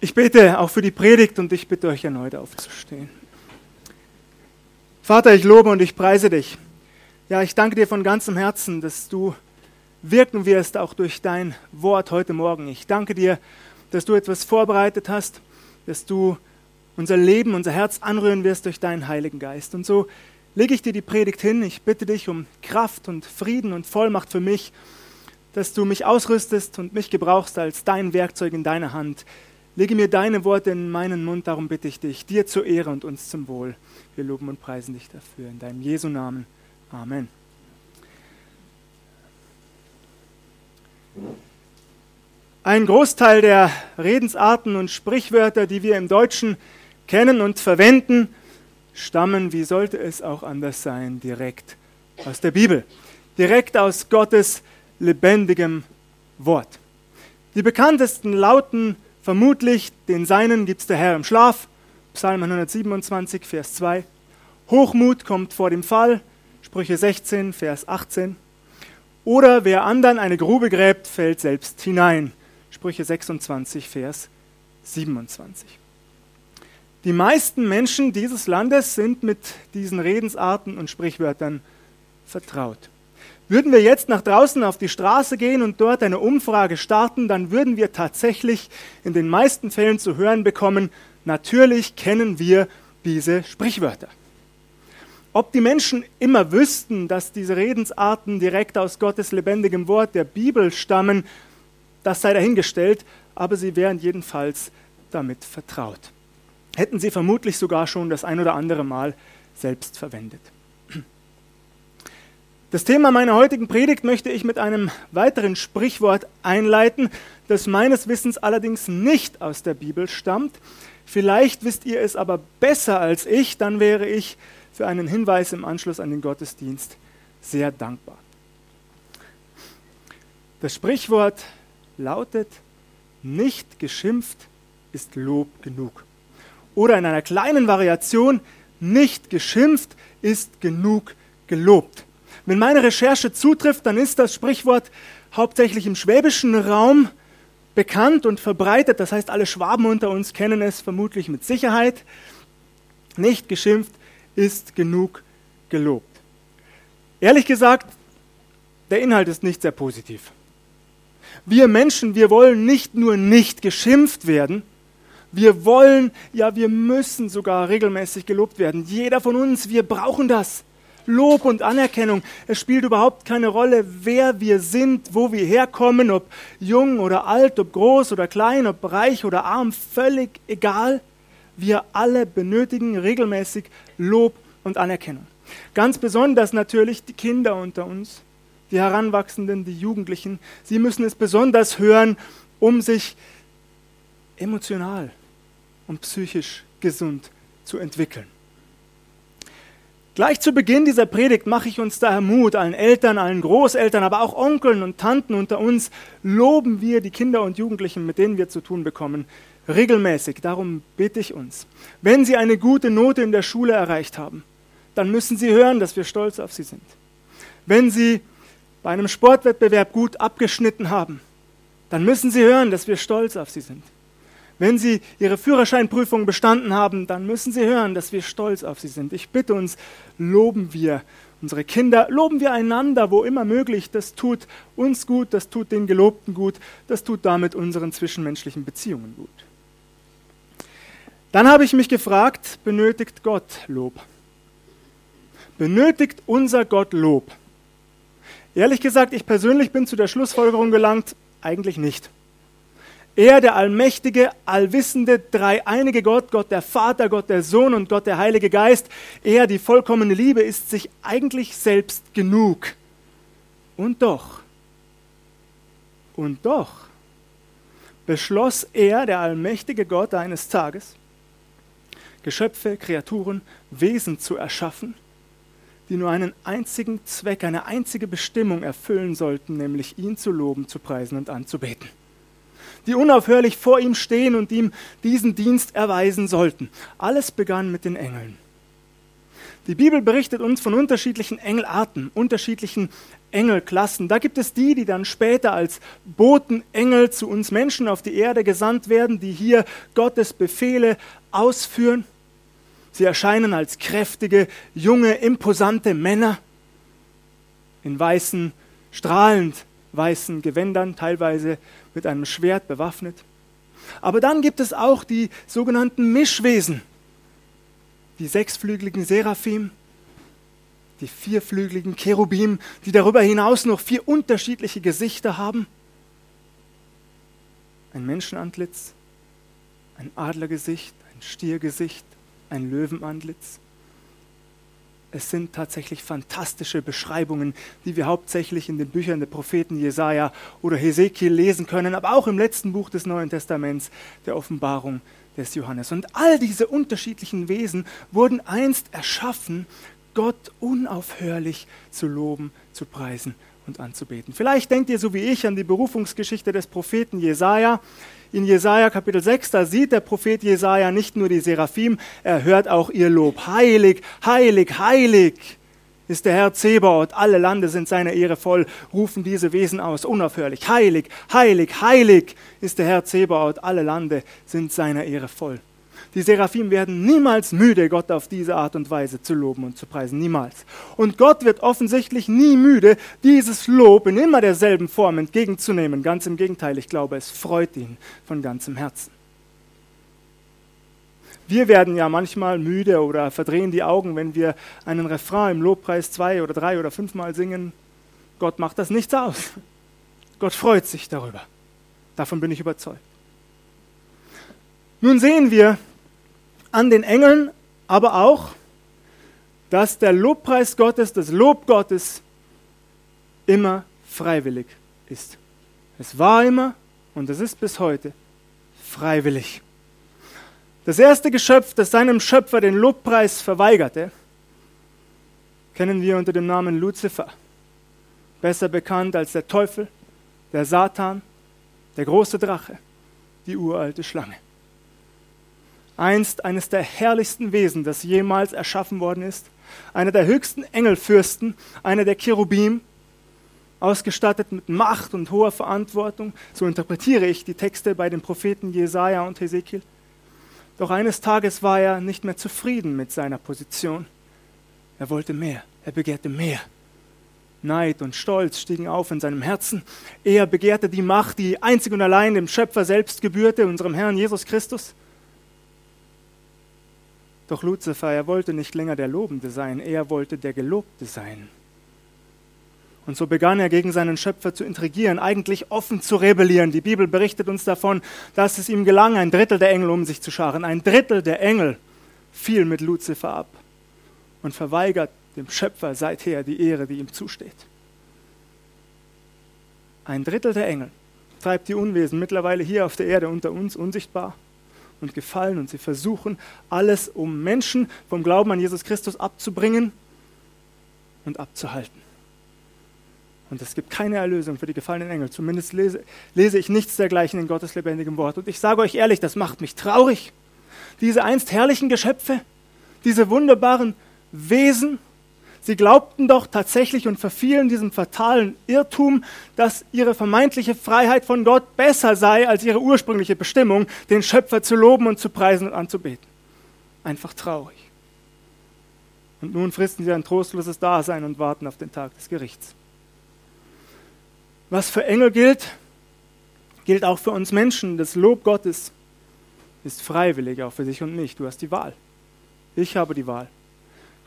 Ich bete auch für die Predigt und ich bitte euch erneut aufzustehen. Vater, ich lobe und ich preise dich. Ja, ich danke dir von ganzem Herzen, dass du wirken wirst, auch durch dein Wort heute Morgen. Ich danke dir, dass du etwas vorbereitet hast, dass du unser Leben, unser Herz anrühren wirst durch deinen Heiligen Geist. Und so lege ich dir die Predigt hin. Ich bitte dich um Kraft und Frieden und Vollmacht für mich, dass du mich ausrüstest und mich gebrauchst als dein Werkzeug in deiner Hand Lege mir deine Worte in meinen Mund, darum bitte ich dich, dir zur Ehre und uns zum Wohl. Wir loben und preisen dich dafür. In deinem Jesu Namen. Amen. Ein Großteil der Redensarten und Sprichwörter, die wir im Deutschen kennen und verwenden, stammen, wie sollte es auch anders sein, direkt aus der Bibel, direkt aus Gottes lebendigem Wort. Die bekanntesten lauten Vermutlich den Seinen gibt's der Herr im Schlaf. Psalm 127, Vers 2. Hochmut kommt vor dem Fall. Sprüche 16, Vers 18. Oder wer anderen eine Grube gräbt, fällt selbst hinein. Sprüche 26, Vers 27. Die meisten Menschen dieses Landes sind mit diesen Redensarten und Sprichwörtern vertraut. Würden wir jetzt nach draußen auf die Straße gehen und dort eine Umfrage starten, dann würden wir tatsächlich in den meisten Fällen zu hören bekommen, natürlich kennen wir diese Sprichwörter. Ob die Menschen immer wüssten, dass diese Redensarten direkt aus Gottes lebendigem Wort der Bibel stammen, das sei dahingestellt, aber sie wären jedenfalls damit vertraut. Hätten sie vermutlich sogar schon das ein oder andere Mal selbst verwendet. Das Thema meiner heutigen Predigt möchte ich mit einem weiteren Sprichwort einleiten, das meines Wissens allerdings nicht aus der Bibel stammt. Vielleicht wisst ihr es aber besser als ich, dann wäre ich für einen Hinweis im Anschluss an den Gottesdienst sehr dankbar. Das Sprichwort lautet, nicht geschimpft ist Lob genug. Oder in einer kleinen Variation, nicht geschimpft ist genug gelobt. Wenn meine Recherche zutrifft, dann ist das Sprichwort hauptsächlich im schwäbischen Raum bekannt und verbreitet. Das heißt, alle Schwaben unter uns kennen es vermutlich mit Sicherheit. Nicht geschimpft ist genug gelobt. Ehrlich gesagt, der Inhalt ist nicht sehr positiv. Wir Menschen, wir wollen nicht nur nicht geschimpft werden, wir wollen, ja, wir müssen sogar regelmäßig gelobt werden. Jeder von uns, wir brauchen das. Lob und Anerkennung. Es spielt überhaupt keine Rolle, wer wir sind, wo wir herkommen, ob jung oder alt, ob groß oder klein, ob reich oder arm, völlig egal. Wir alle benötigen regelmäßig Lob und Anerkennung. Ganz besonders natürlich die Kinder unter uns, die Heranwachsenden, die Jugendlichen. Sie müssen es besonders hören, um sich emotional und psychisch gesund zu entwickeln. Gleich zu Beginn dieser Predigt mache ich uns daher Mut, allen Eltern, allen Großeltern, aber auch Onkeln und Tanten unter uns, loben wir die Kinder und Jugendlichen, mit denen wir zu tun bekommen, regelmäßig. Darum bitte ich uns. Wenn sie eine gute Note in der Schule erreicht haben, dann müssen sie hören, dass wir stolz auf sie sind. Wenn sie bei einem Sportwettbewerb gut abgeschnitten haben, dann müssen sie hören, dass wir stolz auf sie sind. Wenn Sie Ihre Führerscheinprüfung bestanden haben, dann müssen Sie hören, dass wir stolz auf Sie sind. Ich bitte uns, loben wir unsere Kinder, loben wir einander, wo immer möglich. Das tut uns gut, das tut den Gelobten gut, das tut damit unseren zwischenmenschlichen Beziehungen gut. Dann habe ich mich gefragt, benötigt Gott Lob? Benötigt unser Gott Lob? Ehrlich gesagt, ich persönlich bin zu der Schlussfolgerung gelangt, eigentlich nicht. Er, der allmächtige, allwissende, dreieinige Gott, Gott der Vater, Gott der Sohn und Gott der Heilige Geist, er, die vollkommene Liebe, ist sich eigentlich selbst genug. Und doch, und doch beschloss er, der allmächtige Gott, eines Tages, Geschöpfe, Kreaturen, Wesen zu erschaffen, die nur einen einzigen Zweck, eine einzige Bestimmung erfüllen sollten, nämlich ihn zu loben, zu preisen und anzubeten die unaufhörlich vor ihm stehen und ihm diesen Dienst erweisen sollten. Alles begann mit den Engeln. Die Bibel berichtet uns von unterschiedlichen Engelarten, unterschiedlichen Engelklassen. Da gibt es die, die dann später als Botenengel zu uns Menschen auf die Erde gesandt werden, die hier Gottes Befehle ausführen. Sie erscheinen als kräftige, junge, imposante Männer in weißen, strahlend weißen Gewändern, teilweise mit einem Schwert bewaffnet. Aber dann gibt es auch die sogenannten Mischwesen, die sechsflügeligen Seraphim, die vierflügeligen Cherubim, die darüber hinaus noch vier unterschiedliche Gesichter haben. Ein Menschenantlitz, ein Adlergesicht, ein Stiergesicht, ein Löwenantlitz. Es sind tatsächlich fantastische Beschreibungen, die wir hauptsächlich in den Büchern der Propheten Jesaja oder Hesekiel lesen können, aber auch im letzten Buch des Neuen Testaments, der Offenbarung des Johannes. Und all diese unterschiedlichen Wesen wurden einst erschaffen, Gott unaufhörlich zu loben, zu preisen und anzubeten. Vielleicht denkt ihr so wie ich an die Berufungsgeschichte des Propheten Jesaja. In Jesaja Kapitel 6, da sieht der Prophet Jesaja nicht nur die Seraphim, er hört auch ihr Lob. Heilig, heilig, heilig ist der Herr Zebaoth. Alle Lande sind seiner Ehre voll, rufen diese Wesen aus, unaufhörlich. Heilig, heilig, heilig ist der Herr Zebaoth. Alle Lande sind seiner Ehre voll. Die Seraphim werden niemals müde, Gott auf diese Art und Weise zu loben und zu preisen. Niemals. Und Gott wird offensichtlich nie müde, dieses Lob in immer derselben Form entgegenzunehmen. Ganz im Gegenteil, ich glaube, es freut ihn von ganzem Herzen. Wir werden ja manchmal müde oder verdrehen die Augen, wenn wir einen Refrain im Lobpreis zwei oder drei oder fünfmal singen. Gott macht das nichts aus. Gott freut sich darüber. Davon bin ich überzeugt. Nun sehen wir, an den Engeln, aber auch, dass der Lobpreis Gottes, das Lob Gottes immer freiwillig ist. Es war immer und es ist bis heute freiwillig. Das erste Geschöpf, das seinem Schöpfer den Lobpreis verweigerte, kennen wir unter dem Namen Luzifer, besser bekannt als der Teufel, der Satan, der große Drache, die uralte Schlange einst eines der herrlichsten Wesen, das jemals erschaffen worden ist, einer der höchsten Engelfürsten, einer der Cherubim, ausgestattet mit Macht und hoher Verantwortung. So interpretiere ich die Texte bei den Propheten Jesaja und Hesekiel. Doch eines Tages war er nicht mehr zufrieden mit seiner Position. Er wollte mehr, er begehrte mehr. Neid und Stolz stiegen auf in seinem Herzen. Er begehrte die Macht, die einzig und allein dem Schöpfer selbst gebührte, unserem Herrn Jesus Christus. Doch Luzifer, er wollte nicht länger der Lobende sein, er wollte der Gelobte sein. Und so begann er gegen seinen Schöpfer zu intrigieren, eigentlich offen zu rebellieren. Die Bibel berichtet uns davon, dass es ihm gelang, ein Drittel der Engel um sich zu scharen. Ein Drittel der Engel fiel mit Luzifer ab und verweigert dem Schöpfer seither die Ehre, die ihm zusteht. Ein Drittel der Engel treibt die Unwesen mittlerweile hier auf der Erde unter uns unsichtbar und Gefallen und sie versuchen alles, um Menschen vom Glauben an Jesus Christus abzubringen und abzuhalten. Und es gibt keine Erlösung für die gefallenen Engel. Zumindest lese, lese ich nichts dergleichen in Gottes lebendigem Wort. Und ich sage euch ehrlich, das macht mich traurig. Diese einst herrlichen Geschöpfe, diese wunderbaren Wesen, Sie glaubten doch tatsächlich und verfielen diesem fatalen Irrtum, dass ihre vermeintliche Freiheit von Gott besser sei als ihre ursprüngliche Bestimmung, den Schöpfer zu loben und zu preisen und anzubeten. Einfach traurig. Und nun fristen sie ein trostloses Dasein und warten auf den Tag des Gerichts. Was für Engel gilt, gilt auch für uns Menschen. Das Lob Gottes ist freiwillig, auch für dich und mich. Du hast die Wahl. Ich habe die Wahl.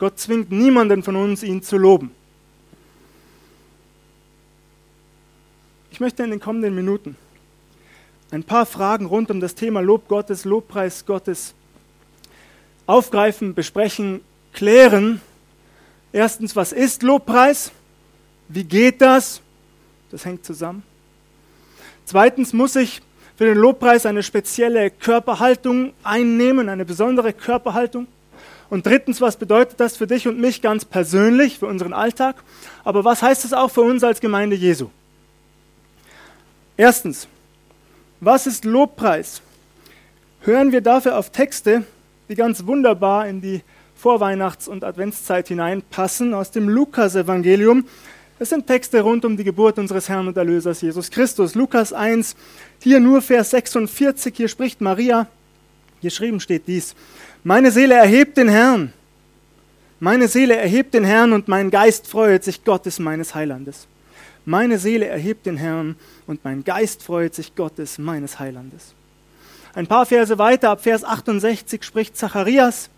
Gott zwingt niemanden von uns, ihn zu loben. Ich möchte in den kommenden Minuten ein paar Fragen rund um das Thema Lob Gottes, Lobpreis Gottes aufgreifen, besprechen, klären. Erstens, was ist Lobpreis? Wie geht das? Das hängt zusammen. Zweitens muss ich für den Lobpreis eine spezielle Körperhaltung einnehmen, eine besondere Körperhaltung. Und drittens, was bedeutet das für dich und mich ganz persönlich, für unseren Alltag? Aber was heißt es auch für uns als Gemeinde Jesu? Erstens, was ist Lobpreis? Hören wir dafür auf Texte, die ganz wunderbar in die Vorweihnachts- und Adventszeit hineinpassen aus dem Lukas-Evangelium. Es sind Texte rund um die Geburt unseres Herrn und Erlösers Jesus Christus. Lukas 1, hier nur Vers 46, hier spricht Maria, geschrieben steht dies, meine Seele erhebt den Herrn, meine Seele erhebt den Herrn und mein Geist freut sich Gottes meines Heilandes. Meine Seele erhebt den Herrn und mein Geist freut sich Gottes meines Heilandes. Ein paar Verse weiter, ab Vers 68 spricht Zacharias,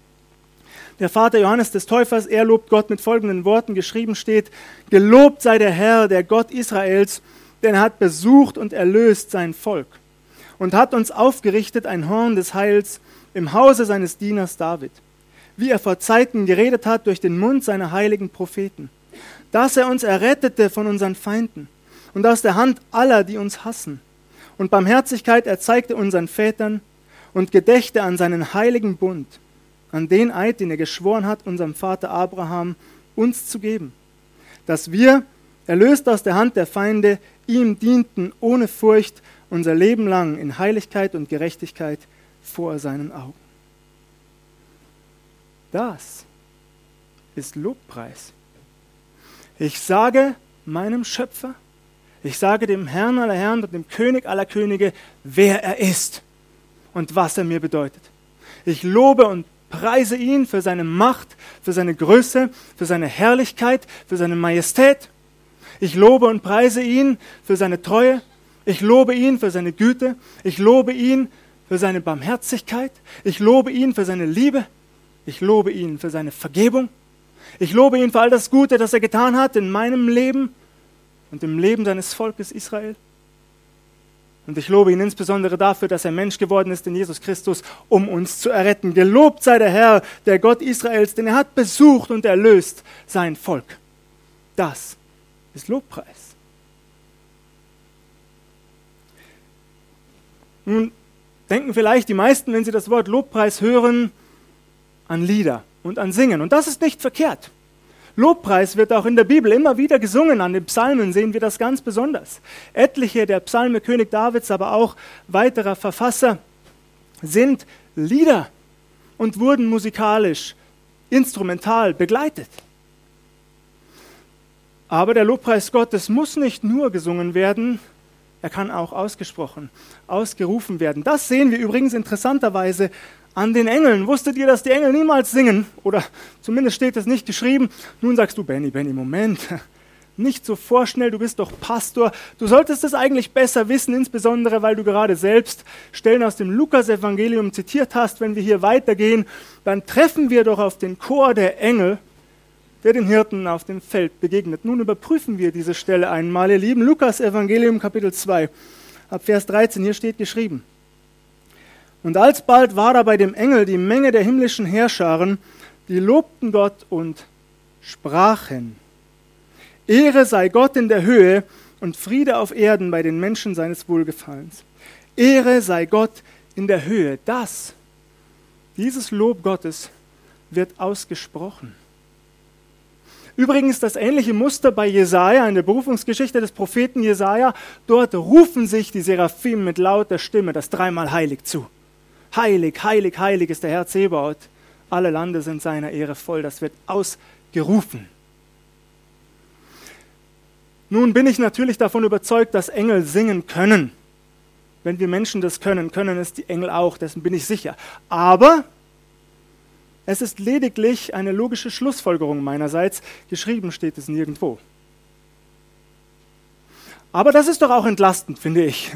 der Vater Johannes des Täufers, er lobt Gott mit folgenden Worten, geschrieben steht, Gelobt sei der Herr, der Gott Israels, denn er hat besucht und erlöst sein Volk und hat uns aufgerichtet ein Horn des Heils im Hause seines Dieners David wie er vor Zeiten geredet hat durch den Mund seiner heiligen Propheten, dass er uns errettete von unseren Feinden und aus der Hand aller, die uns hassen. Und Barmherzigkeit erzeigte unseren Vätern und gedächte an seinen heiligen Bund, an den Eid, den er geschworen hat, unserem Vater Abraham uns zu geben, dass wir, erlöst aus der Hand der Feinde, ihm dienten ohne Furcht unser Leben lang in Heiligkeit und Gerechtigkeit vor seinen Augen. Das ist Lobpreis. Ich sage meinem Schöpfer, ich sage dem Herrn aller Herren und dem König aller Könige, wer er ist und was er mir bedeutet. Ich lobe und preise ihn für seine Macht, für seine Größe, für seine Herrlichkeit, für seine Majestät. Ich lobe und preise ihn für seine Treue. Ich lobe ihn für seine Güte. Ich lobe ihn für seine Barmherzigkeit. Ich lobe ihn für seine Liebe. Ich lobe ihn für seine Vergebung. Ich lobe ihn für all das Gute, das er getan hat in meinem Leben und im Leben seines Volkes Israel. Und ich lobe ihn insbesondere dafür, dass er Mensch geworden ist in Jesus Christus, um uns zu erretten. Gelobt sei der Herr, der Gott Israels, denn er hat besucht und erlöst sein Volk. Das ist Lobpreis. Nun denken vielleicht die meisten, wenn sie das Wort Lobpreis hören, an Lieder und an Singen. Und das ist nicht verkehrt. Lobpreis wird auch in der Bibel immer wieder gesungen. An den Psalmen sehen wir das ganz besonders. Etliche der Psalme König Davids, aber auch weiterer Verfasser sind Lieder und wurden musikalisch, instrumental begleitet. Aber der Lobpreis Gottes muss nicht nur gesungen werden, er kann auch ausgesprochen, ausgerufen werden. Das sehen wir übrigens interessanterweise an den Engeln. Wusstet ihr, dass die Engel niemals singen? Oder zumindest steht es nicht geschrieben. Nun sagst du, Benny, Benny, Moment. Nicht so vorschnell, du bist doch Pastor. Du solltest es eigentlich besser wissen, insbesondere weil du gerade selbst Stellen aus dem Lukas-Evangelium zitiert hast. Wenn wir hier weitergehen, dann treffen wir doch auf den Chor der Engel, der den Hirten auf dem Feld begegnet. Nun überprüfen wir diese Stelle einmal, ihr Lieben. Lukas-Evangelium, Kapitel 2, ab Vers 13, hier steht geschrieben. Und alsbald war da bei dem Engel die Menge der himmlischen Herrscharen, die lobten Gott und sprachen. Ehre sei Gott in der Höhe und Friede auf Erden bei den Menschen seines Wohlgefallens. Ehre sei Gott in der Höhe. Das, dieses Lob Gottes wird ausgesprochen. Übrigens das ähnliche Muster bei Jesaja in der Berufungsgeschichte des Propheten Jesaja. Dort rufen sich die Seraphim mit lauter Stimme das dreimal heilig zu. Heilig, heilig, heilig ist der Herr Zebaoth. Alle Lande sind seiner Ehre voll. Das wird ausgerufen. Nun bin ich natürlich davon überzeugt, dass Engel singen können. Wenn wir Menschen das können, können es die Engel auch, dessen bin ich sicher. Aber es ist lediglich eine logische Schlussfolgerung meinerseits. Geschrieben steht es nirgendwo. Aber das ist doch auch entlastend, finde ich.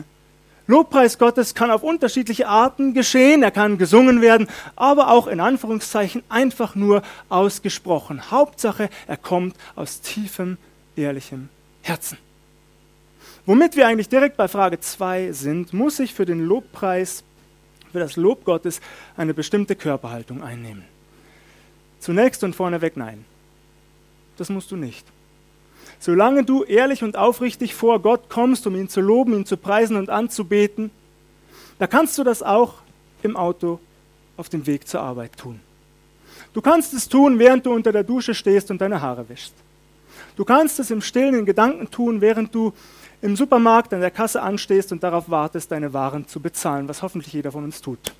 Lobpreis Gottes kann auf unterschiedliche Arten geschehen, er kann gesungen werden, aber auch in Anführungszeichen einfach nur ausgesprochen. Hauptsache, er kommt aus tiefem, ehrlichem Herzen. Womit wir eigentlich direkt bei Frage 2 sind, muss ich für den Lobpreis, für das Lob Gottes eine bestimmte Körperhaltung einnehmen. Zunächst und vorneweg nein. Das musst du nicht. Solange du ehrlich und aufrichtig vor Gott kommst, um ihn zu loben, ihn zu preisen und anzubeten, da kannst du das auch im Auto auf dem Weg zur Arbeit tun. Du kannst es tun, während du unter der Dusche stehst und deine Haare wäschst. Du kannst es im stillen in Gedanken tun, während du im Supermarkt an der Kasse anstehst und darauf wartest, deine Waren zu bezahlen, was hoffentlich jeder von uns tut.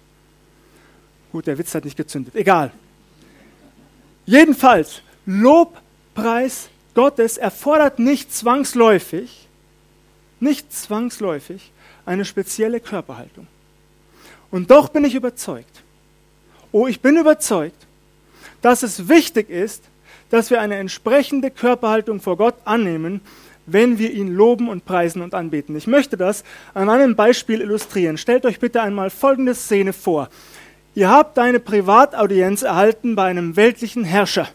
Gut, der Witz hat nicht gezündet. Egal. Jedenfalls, Lobpreis Gottes erfordert nicht zwangsläufig, nicht zwangsläufig eine spezielle Körperhaltung. Und doch bin ich überzeugt, oh, ich bin überzeugt, dass es wichtig ist, dass wir eine entsprechende Körperhaltung vor Gott annehmen, wenn wir ihn loben und preisen und anbeten. Ich möchte das an einem Beispiel illustrieren. Stellt euch bitte einmal folgende Szene vor. Ihr habt eine Privataudienz erhalten bei einem weltlichen Herrscher.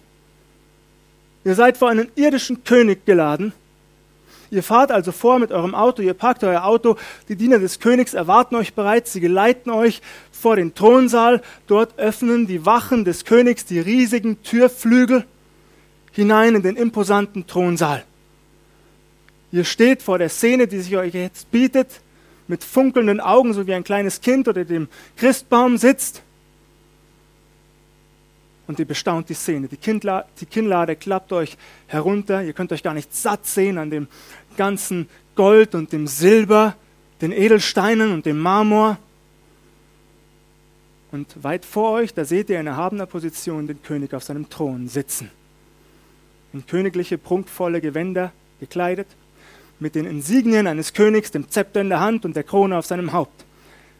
Ihr seid vor einen irdischen König geladen. Ihr fahrt also vor mit eurem Auto, ihr parkt euer Auto, die Diener des Königs erwarten euch bereits, sie geleiten euch vor den Thronsaal, dort öffnen die Wachen des Königs die riesigen Türflügel hinein in den imposanten Thronsaal. Ihr steht vor der Szene, die sich euch jetzt bietet, mit funkelnden Augen, so wie ein kleines Kind oder dem Christbaum sitzt und ihr bestaunt die Szene. Die, Kindla die Kinnlade klappt euch herunter. Ihr könnt euch gar nicht satt sehen an dem ganzen Gold und dem Silber, den Edelsteinen und dem Marmor. Und weit vor euch, da seht ihr in erhabener Position den König auf seinem Thron sitzen. In königliche, prunkvolle Gewänder gekleidet, mit den Insignien eines Königs, dem Zepter in der Hand und der Krone auf seinem Haupt.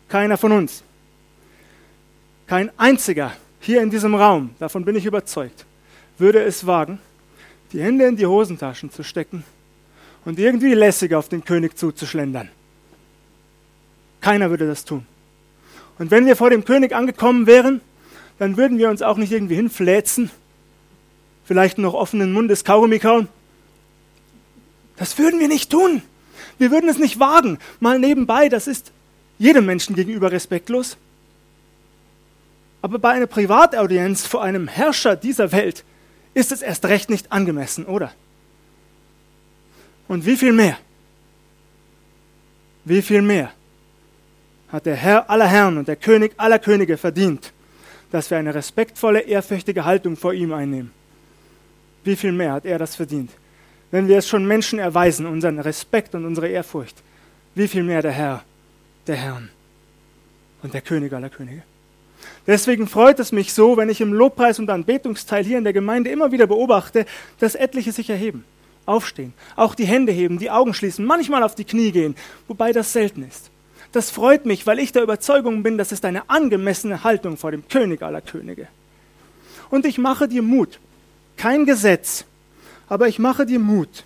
Keiner von uns, kein einziger hier in diesem Raum, davon bin ich überzeugt, würde es wagen, die Hände in die Hosentaschen zu stecken und irgendwie lässig auf den König zuzuschlendern. Keiner würde das tun. Und wenn wir vor dem König angekommen wären, dann würden wir uns auch nicht irgendwie hinfläzen, vielleicht noch offenen Mundes Kaugummi kauen. Das würden wir nicht tun. Wir würden es nicht wagen. Mal nebenbei, das ist jedem Menschen gegenüber respektlos. Aber bei einer Privataudienz vor einem Herrscher dieser Welt ist es erst recht nicht angemessen, oder? Und wie viel mehr? Wie viel mehr hat der Herr aller Herren und der König aller Könige verdient, dass wir eine respektvolle, ehrfürchtige Haltung vor ihm einnehmen? Wie viel mehr hat er das verdient? Wenn wir es schon Menschen erweisen, unseren Respekt und unsere Ehrfurcht, wie viel mehr der Herr, der Herrn und der König aller Könige? Deswegen freut es mich so, wenn ich im Lobpreis- und Anbetungsteil hier in der Gemeinde immer wieder beobachte, dass etliche sich erheben, aufstehen, auch die Hände heben, die Augen schließen, manchmal auf die Knie gehen, wobei das selten ist. Das freut mich, weil ich der Überzeugung bin, das ist eine angemessene Haltung vor dem König aller Könige. Und ich mache dir Mut. Kein Gesetz, aber ich mache dir Mut.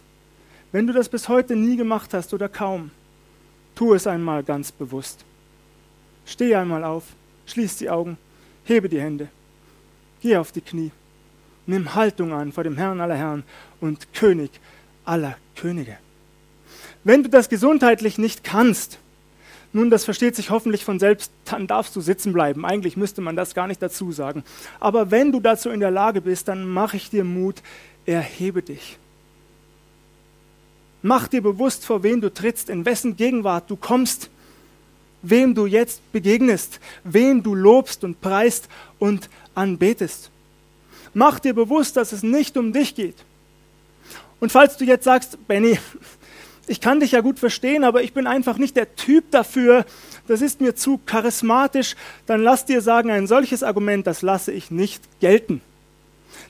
Wenn du das bis heute nie gemacht hast oder kaum, tu es einmal ganz bewusst. Steh einmal auf, schließ die Augen Hebe die Hände. Geh auf die Knie. Nimm Haltung an vor dem Herrn aller Herren und König aller Könige. Wenn du das gesundheitlich nicht kannst, nun, das versteht sich hoffentlich von selbst, dann darfst du sitzen bleiben. Eigentlich müsste man das gar nicht dazu sagen. Aber wenn du dazu in der Lage bist, dann mache ich dir Mut, erhebe dich. Mach dir bewusst, vor wen du trittst, in wessen Gegenwart du kommst wem du jetzt begegnest, wen du lobst und preist und anbetest. Mach dir bewusst, dass es nicht um dich geht. Und falls du jetzt sagst, Benny, ich kann dich ja gut verstehen, aber ich bin einfach nicht der Typ dafür, das ist mir zu charismatisch, dann lass dir sagen, ein solches Argument, das lasse ich nicht gelten.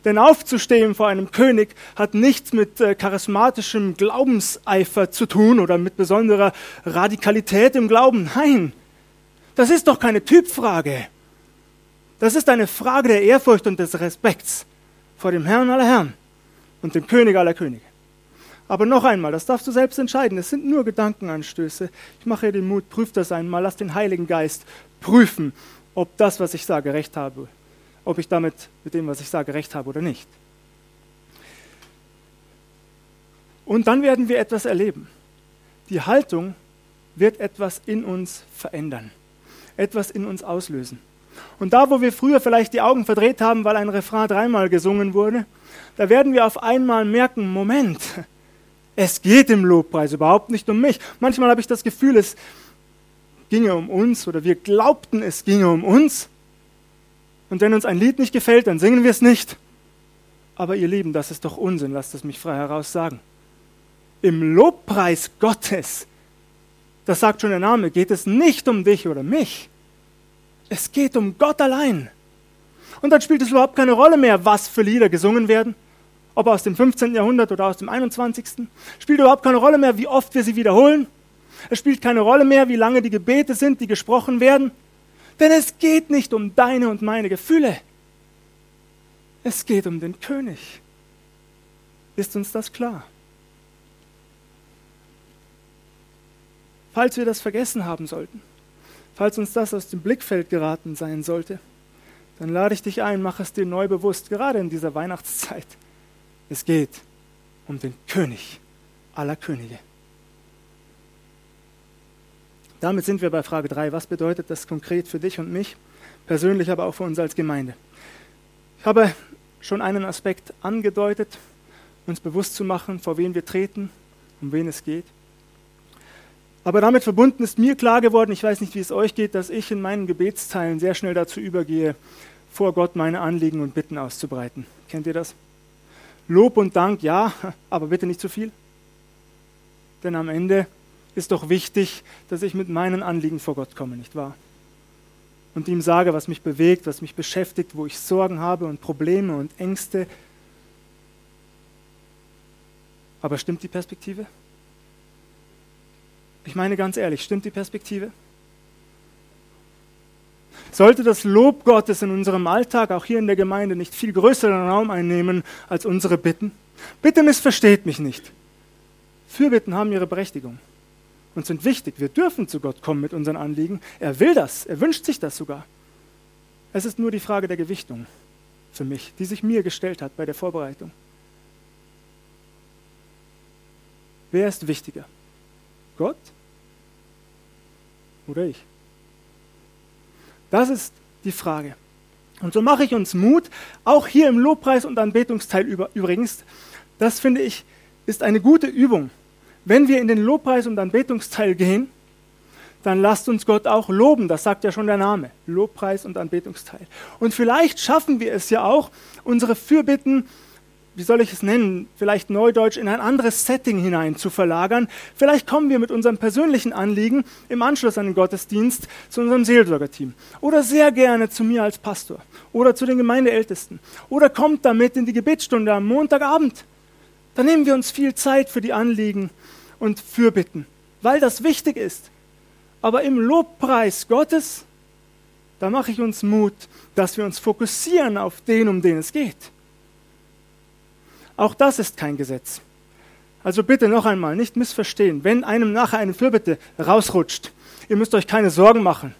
Denn aufzustehen vor einem König hat nichts mit äh, charismatischem Glaubenseifer zu tun oder mit besonderer Radikalität im Glauben. Nein, das ist doch keine Typfrage. Das ist eine Frage der Ehrfurcht und des Respekts vor dem Herrn aller Herren und dem König aller Könige. Aber noch einmal, das darfst du selbst entscheiden. Es sind nur Gedankenanstöße. Ich mache dir den Mut, prüf das einmal, lass den Heiligen Geist prüfen, ob das, was ich sage, recht habe ob ich damit mit dem, was ich sage, recht habe oder nicht. Und dann werden wir etwas erleben. Die Haltung wird etwas in uns verändern, etwas in uns auslösen. Und da, wo wir früher vielleicht die Augen verdreht haben, weil ein Refrain dreimal gesungen wurde, da werden wir auf einmal merken, Moment, es geht im Lobpreis überhaupt nicht um mich. Manchmal habe ich das Gefühl, es ginge um uns oder wir glaubten, es ginge um uns. Und wenn uns ein Lied nicht gefällt, dann singen wir es nicht. Aber ihr Lieben, das ist doch Unsinn, lasst es mich frei heraus sagen. Im Lobpreis Gottes, das sagt schon der Name, geht es nicht um dich oder mich. Es geht um Gott allein. Und dann spielt es überhaupt keine Rolle mehr, was für Lieder gesungen werden. Ob aus dem 15. Jahrhundert oder aus dem 21. Spielt überhaupt keine Rolle mehr, wie oft wir sie wiederholen. Es spielt keine Rolle mehr, wie lange die Gebete sind, die gesprochen werden. Denn es geht nicht um deine und meine Gefühle. Es geht um den König. Ist uns das klar? Falls wir das vergessen haben sollten, falls uns das aus dem Blickfeld geraten sein sollte, dann lade ich dich ein, mach es dir neu bewusst, gerade in dieser Weihnachtszeit. Es geht um den König aller Könige. Damit sind wir bei Frage 3. Was bedeutet das konkret für dich und mich, persönlich, aber auch für uns als Gemeinde? Ich habe schon einen Aspekt angedeutet, uns bewusst zu machen, vor wen wir treten, um wen es geht. Aber damit verbunden ist mir klar geworden, ich weiß nicht, wie es euch geht, dass ich in meinen Gebetsteilen sehr schnell dazu übergehe, vor Gott meine Anliegen und Bitten auszubreiten. Kennt ihr das? Lob und Dank, ja, aber bitte nicht zu viel. Denn am Ende ist doch wichtig, dass ich mit meinen Anliegen vor Gott komme, nicht wahr? Und ihm sage, was mich bewegt, was mich beschäftigt, wo ich Sorgen habe und Probleme und Ängste. Aber stimmt die Perspektive? Ich meine ganz ehrlich, stimmt die Perspektive? Sollte das Lob Gottes in unserem Alltag, auch hier in der Gemeinde, nicht viel größeren Raum einnehmen als unsere Bitten? Bitte missversteht mich nicht. Fürbitten haben ihre Berechtigung und sind wichtig. Wir dürfen zu Gott kommen mit unseren Anliegen. Er will das, er wünscht sich das sogar. Es ist nur die Frage der Gewichtung für mich, die sich mir gestellt hat bei der Vorbereitung. Wer ist wichtiger? Gott oder ich? Das ist die Frage. Und so mache ich uns Mut, auch hier im Lobpreis und Anbetungsteil übrigens. Das finde ich ist eine gute Übung. Wenn wir in den Lobpreis und Anbetungsteil gehen, dann lasst uns Gott auch loben. Das sagt ja schon der Name. Lobpreis und Anbetungsteil. Und vielleicht schaffen wir es ja auch, unsere Fürbitten wie soll ich es nennen, vielleicht neudeutsch in ein anderes Setting hinein zu verlagern. Vielleicht kommen wir mit unserem persönlichen Anliegen im Anschluss an den Gottesdienst zu unserem Seelsorgerteam oder sehr gerne zu mir als Pastor oder zu den Gemeindeältesten oder kommt damit in die Gebetsstunde am Montagabend. Da nehmen wir uns viel Zeit für die Anliegen und Fürbitten, weil das wichtig ist. Aber im Lobpreis Gottes, da mache ich uns Mut, dass wir uns fokussieren auf den, um den es geht. Auch das ist kein Gesetz. Also bitte noch einmal, nicht missverstehen. Wenn einem nachher eine Fürbitte rausrutscht, ihr müsst euch keine Sorgen machen,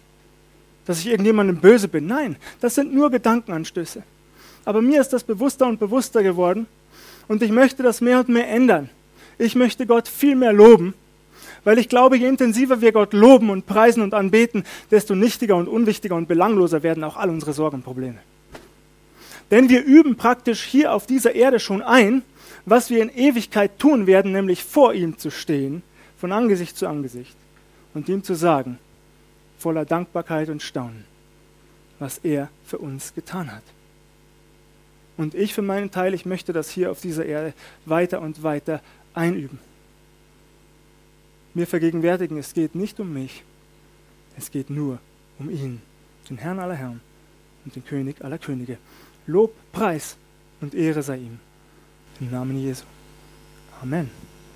dass ich irgendjemandem böse bin. Nein, das sind nur Gedankenanstöße. Aber mir ist das bewusster und bewusster geworden und ich möchte das mehr und mehr ändern. Ich möchte Gott viel mehr loben, weil ich glaube, je intensiver wir Gott loben und preisen und anbeten, desto nichtiger und unwichtiger und belangloser werden auch all unsere Sorgen und Probleme. Denn wir üben praktisch hier auf dieser Erde schon ein, was wir in Ewigkeit tun werden, nämlich vor ihm zu stehen, von Angesicht zu Angesicht und ihm zu sagen, voller Dankbarkeit und Staunen, was er für uns getan hat. Und ich für meinen Teil, ich möchte das hier auf dieser Erde weiter und weiter einüben. Mir vergegenwärtigen, es geht nicht um mich, es geht nur um ihn, den Herrn aller Herren und den König aller Könige. Lob, Preis und Ehre sei ihm. Im Namen Jesu. Amen.